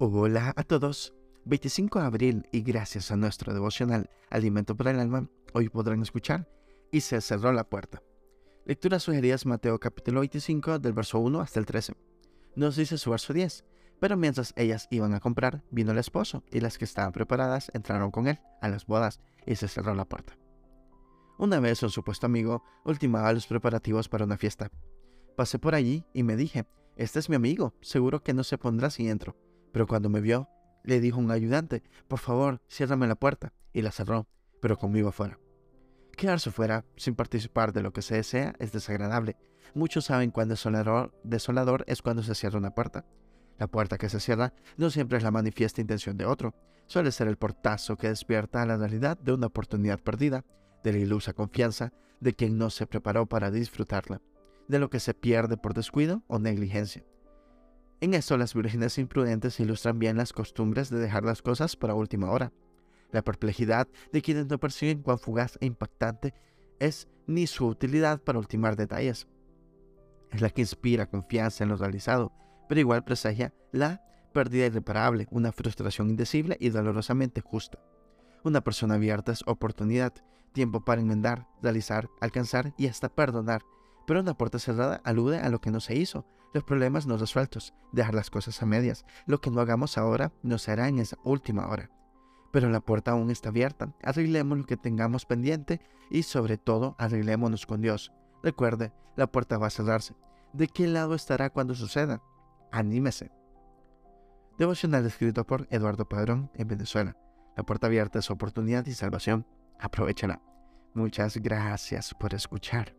Hola a todos. 25 de abril y gracias a nuestro devocional Alimento para el Alma, hoy podrán escuchar y se cerró la puerta. Lectura sugeridas Mateo capítulo 25 del verso 1 hasta el 13. Nos dice su verso 10. Pero mientras ellas iban a comprar, vino el esposo y las que estaban preparadas entraron con él a las bodas y se cerró la puerta. Una vez un supuesto amigo ultimaba los preparativos para una fiesta. Pasé por allí y me dije, este es mi amigo, seguro que no se pondrá si entro. Pero cuando me vio, le dijo un ayudante, por favor, ciérrame la puerta, y la cerró, pero conmigo afuera. Quedarse fuera sin participar de lo que se desea es desagradable. Muchos saben cuán desolador, desolador es cuando se cierra una puerta. La puerta que se cierra no siempre es la manifiesta intención de otro, suele ser el portazo que despierta a la realidad de una oportunidad perdida, de la ilusa confianza de quien no se preparó para disfrutarla de lo que se pierde por descuido o negligencia. En esto las vírgenes imprudentes ilustran bien las costumbres de dejar las cosas para última hora. La perplejidad de quienes no persiguen cuán fugaz e impactante es ni su utilidad para ultimar detalles. Es la que inspira confianza en lo realizado, pero igual presagia la pérdida irreparable, una frustración indecible y dolorosamente justa. Una persona abierta es oportunidad, tiempo para enmendar, realizar, alcanzar y hasta perdonar, pero una puerta cerrada alude a lo que no se hizo, los problemas no resueltos, dejar las cosas a medias. Lo que no hagamos ahora no se hará en esa última hora. Pero la puerta aún está abierta. Arreglemos lo que tengamos pendiente y sobre todo arreglémonos con Dios. Recuerde, la puerta va a cerrarse. ¿De qué lado estará cuando suceda? Anímese. Devocional escrito por Eduardo Padrón en Venezuela. La puerta abierta es oportunidad y salvación. Aprovechala. Muchas gracias por escuchar.